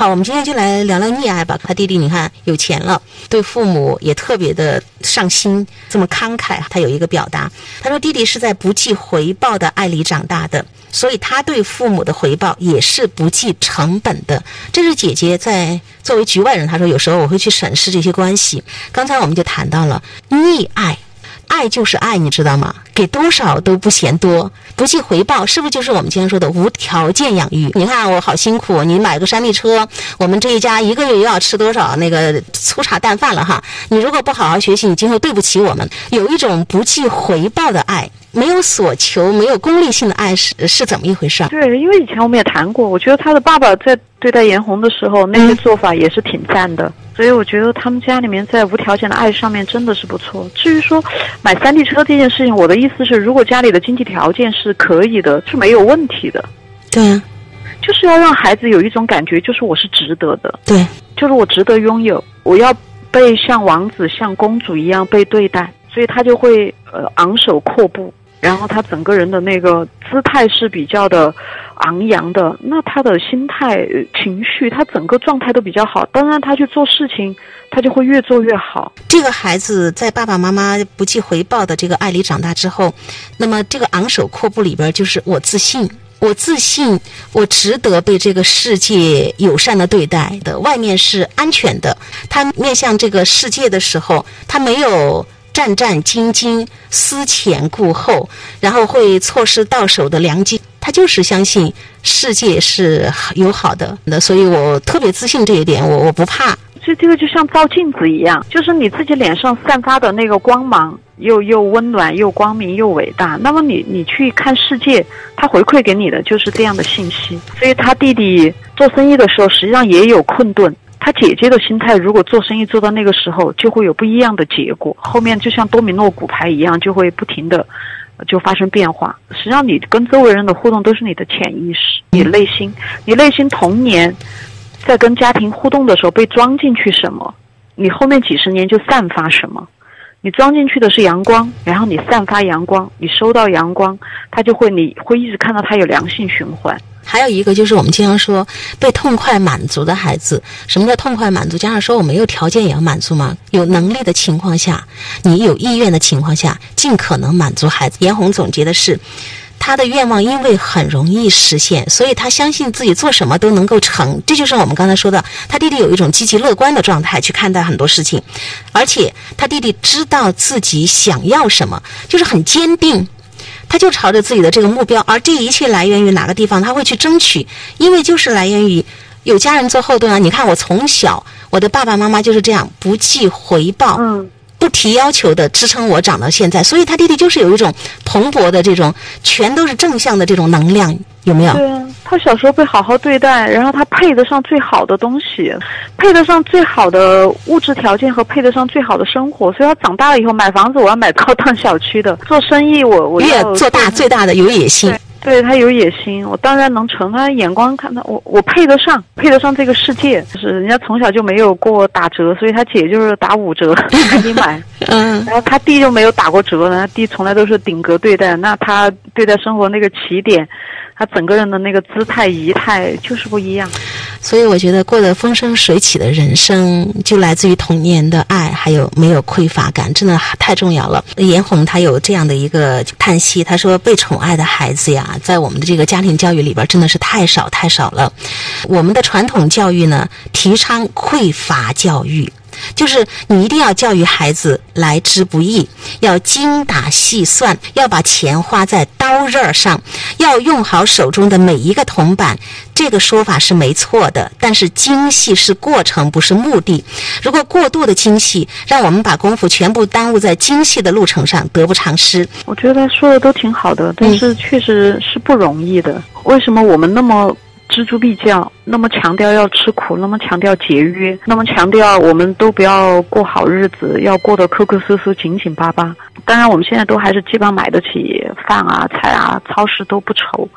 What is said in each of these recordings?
好，我们今天就来聊聊溺爱吧。他弟弟你看有钱了，对父母也特别的上心，这么慷慨。他有一个表达，他说弟弟是在不计回报的爱里长大的，所以他对父母的回报也是不计成本的。这是姐姐在作为局外人，她说有时候我会去审视这些关系。刚才我们就谈到了溺爱。爱就是爱，你知道吗？给多少都不嫌多，不计回报，是不是就是我们今天说的无条件养育？你看我好辛苦，你买个山地车，我们这一家一个月又要吃多少那个粗茶淡饭了哈？你如果不好好学习，你今后对不起我们。有一种不计回报的爱，没有所求，没有功利性的爱是是怎么一回事？对，因为以前我们也谈过，我觉得他的爸爸在对待严红的时候，那些做法也是挺赞的。所以我觉得他们家里面在无条件的爱上面真的是不错。至于说买三 D 车这件事情，我的意思是，如果家里的经济条件是可以的，是没有问题的。对啊，就是要让孩子有一种感觉，就是我是值得的。对，就是我值得拥有，我要被像王子、像公主一样被对待，所以他就会呃昂首阔步。然后他整个人的那个姿态是比较的昂扬的，那他的心态、情绪，他整个状态都比较好。当然，他去做事情，他就会越做越好。这个孩子在爸爸妈妈不计回报的这个爱里长大之后，那么这个昂首阔步里边就是我自信，我自信，我值得被这个世界友善的对待的。外面是安全的，他面向这个世界的时候，他没有。战战兢兢、思前顾后，然后会错失到手的良机。他就是相信世界是友好的，那所以我特别自信这一点，我我不怕。所以这个就像照镜子一样，就是你自己脸上散发的那个光芒，又又温暖、又光明、又伟大。那么你你去看世界，他回馈给你的就是这样的信息。所以他弟弟做生意的时候，实际上也有困顿。他姐姐的心态，如果做生意做到那个时候，就会有不一样的结果。后面就像多米诺骨牌一样，就会不停的就发生变化。实际上，你跟周围人的互动都是你的潜意识，你内心，你内心童年在跟家庭互动的时候被装进去什么，你后面几十年就散发什么。你装进去的是阳光，然后你散发阳光，你收到阳光，它就会你会一直看到它有良性循环。还有一个就是我们经常说被痛快满足的孩子，什么叫痛快满足？加上说我没有条件也要满足吗？有能力的情况下，你有意愿的情况下，尽可能满足孩子。严红总结的是，他的愿望因为很容易实现，所以他相信自己做什么都能够成。这就是我们刚才说的，他弟弟有一种积极乐观的状态去看待很多事情，而且他弟弟知道自己想要什么，就是很坚定。他就朝着自己的这个目标，而这一切来源于哪个地方？他会去争取，因为就是来源于有家人做后盾啊！你看，我从小我的爸爸妈妈就是这样不计回报。嗯。不提要求的支撑我长到现在，所以他弟弟就是有一种蓬勃的这种，全都是正向的这种能量，有没有？对啊，他小时候被好好对待，然后他配得上最好的东西，配得上最好的物质条件和配得上最好的生活，所以他长大了以后买房子，我要买高档小区的；做生意，我我越做大最大的有野心。对他有野心，我当然能成。他眼光看到，我我配得上，配得上这个世界。就是人家从小就没有过打折，所以他姐就是打五折 赶紧买。嗯，然后他弟就没有打过折，他弟从来都是顶格对待。那他对待生活那个起点。他整个人的那个姿态仪态就是不一样，所以我觉得过得风生水起的人生，就来自于童年的爱，还有没有匮乏感，真的太重要了。严红他有这样的一个叹息，他说：“被宠爱的孩子呀，在我们的这个家庭教育里边，真的是太少太少了。我们的传统教育呢，提倡匮乏教育。”就是你一定要教育孩子来之不易，要精打细算，要把钱花在刀刃上，要用好手中的每一个铜板。这个说法是没错的，但是精细是过程，不是目的。如果过度的精细，让我们把功夫全部耽误在精细的路程上，得不偿失。我觉得说的都挺好的，但是确实是不容易的。为什么我们那么？锱铢必较，那么强调要吃苦，那么强调节约，那么强调我们都不要过好日子，要过得抠抠搜搜、紧紧巴巴。当然，我们现在都还是基本上买得起饭啊、菜啊，超市都不愁。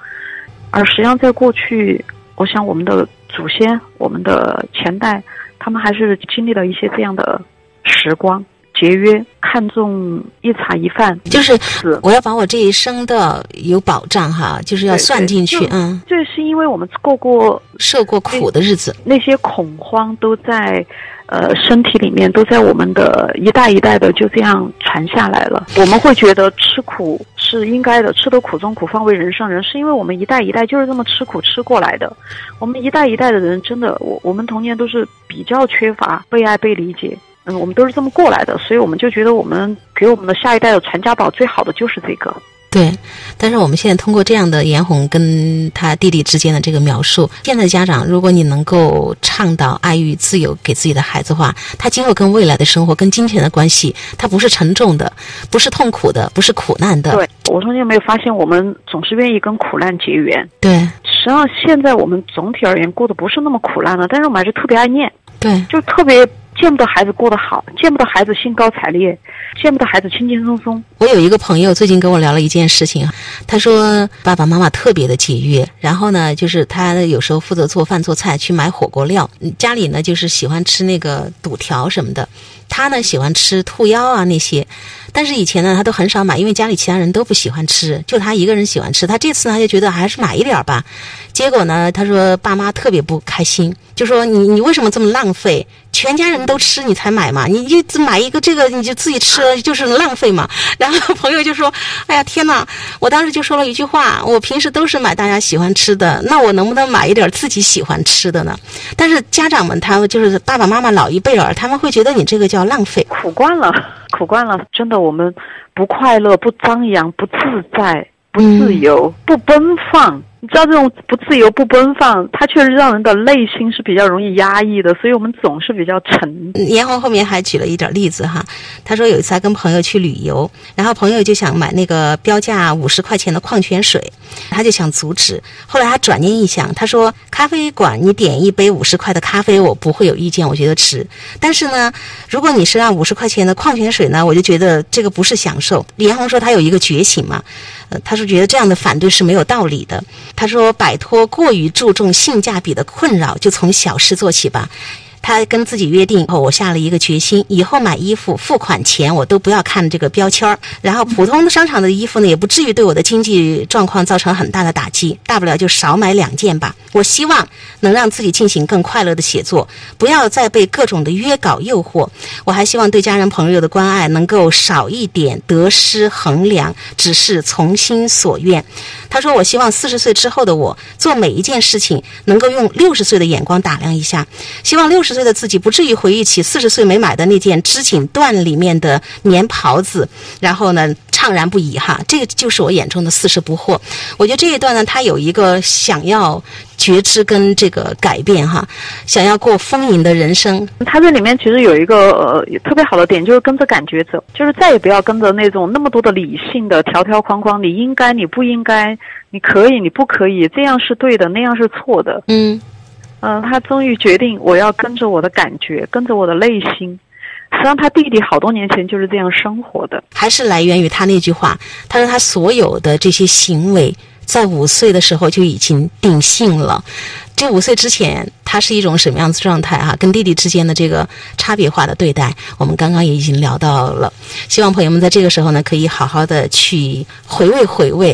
而实际上，在过去，我想我们的祖先、我们的前代，他们还是经历了一些这样的时光。节约，看重一茶一饭，就是是我要把我这一生的有保障哈，就是要算进去，就嗯，这是因为我们过过受过苦的日子，那些恐慌都在。呃，身体里面都在我们的一代一代的就这样传下来了。我们会觉得吃苦是应该的，吃得苦中苦，方为人上人，是因为我们一代一代就是这么吃苦吃过来的。我们一代一代的人，真的，我我们童年都是比较缺乏被爱、被理解，嗯，我们都是这么过来的，所以我们就觉得我们给我们的下一代的传家宝最好的就是这个。对，但是我们现在通过这样的严红跟他弟弟之间的这个描述，现在的家长，如果你能够倡导爱与自由给自己的孩子的话，他今后跟未来的生活、跟金钱的关系，他不是沉重的，不是痛苦的，不是苦难的。对我说你有没有发现，我们总是愿意跟苦难结缘。对实际上，现在我们总体而言过得不是那么苦难了，但是我们还是特别爱念，对就特别见不得孩子过得好，见不得孩子兴高采烈，见不得孩子轻轻松松。我有一个朋友最近跟我聊了一件事情，他说爸爸妈妈特别的节约，然后呢，就是他有时候负责做饭做菜，去买火锅料，家里呢就是喜欢吃那个肚条什么的，他呢喜欢吃兔腰啊那些，但是以前呢他都很少买，因为家里其他人都不喜欢吃，就他一个人喜欢吃。他这次呢就觉得还是买一点吧，结果呢他说爸妈特别不开心，就说你你为什么这么浪费？全家人都吃你才买嘛，你就买一个这个你就自己吃了就是浪费嘛。然后朋友就说：“哎呀天哪！”我当时就说了一句话：“我平时都是买大家喜欢吃的，那我能不能买一点自己喜欢吃的呢？”但是家长们他们就是爸爸妈妈老一辈儿，他们会觉得你这个叫浪费。苦惯了，苦惯了，真的，我们不快乐、不张扬、不自在、不自由、不奔放。你知道这种不自由、不奔放，它确实让人的内心是比较容易压抑的，所以我们总是比较沉。严红后面还举了一点例子哈，他说有一次他跟朋友去旅游，然后朋友就想买那个标价五十块钱的矿泉水，他就想阻止。后来他转念一想，他说咖啡馆你点一杯五十块的咖啡，我不会有意见，我觉得值。但是呢，如果你是让五十块钱的矿泉水呢，我就觉得这个不是享受。严红说他有一个觉醒嘛，呃，他是觉得这样的反对是没有道理的。他说摆脱过于注重性价比的困扰，就从小事做起吧。他跟自己约定后，我下了一个决心，以后买衣服付款前我都不要看这个标签。然后普通的商场的衣服呢，也不至于对我的经济状况造成很大的打击，大不了就少买两件吧。我希望能让自己进行更快乐的写作，不要再被各种的约稿诱惑。我还希望对家人朋友的关爱能够少一点得失衡量，只是从心所愿。他说：“我希望四十岁之后的我做每一件事情，能够用六十岁的眼光打量一下，希望六十岁的自己不至于回忆起四十岁没买的那件织锦缎里面的棉袍子，然后呢怅然不已哈。这个就是我眼中的四十不惑。我觉得这一段呢，他有一个想要觉知跟这个改变哈，想要过丰盈的人生。他这里面其实有一个呃特别好的点，就是跟着感觉走，就是再也不要跟着那种那么多的理性的条条框框，你应该，你不应该，你可以，你不可以，这样是对的，那样是错的。嗯嗯、他终于决定我要跟着我的感觉，跟着我的内心。实际上，他弟弟好多年前就是这样生活的。还是来源于他那句话，他说他所有的这些行为，在五岁的时候就已经定性了。这五岁之前，他是一种什么样子状态啊？跟弟弟之间的这个差别化的对待，我们刚刚也已经聊到了。希望朋友们在这个时候呢，可以好好的去回味回味